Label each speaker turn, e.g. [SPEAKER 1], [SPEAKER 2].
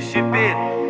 [SPEAKER 1] shit been?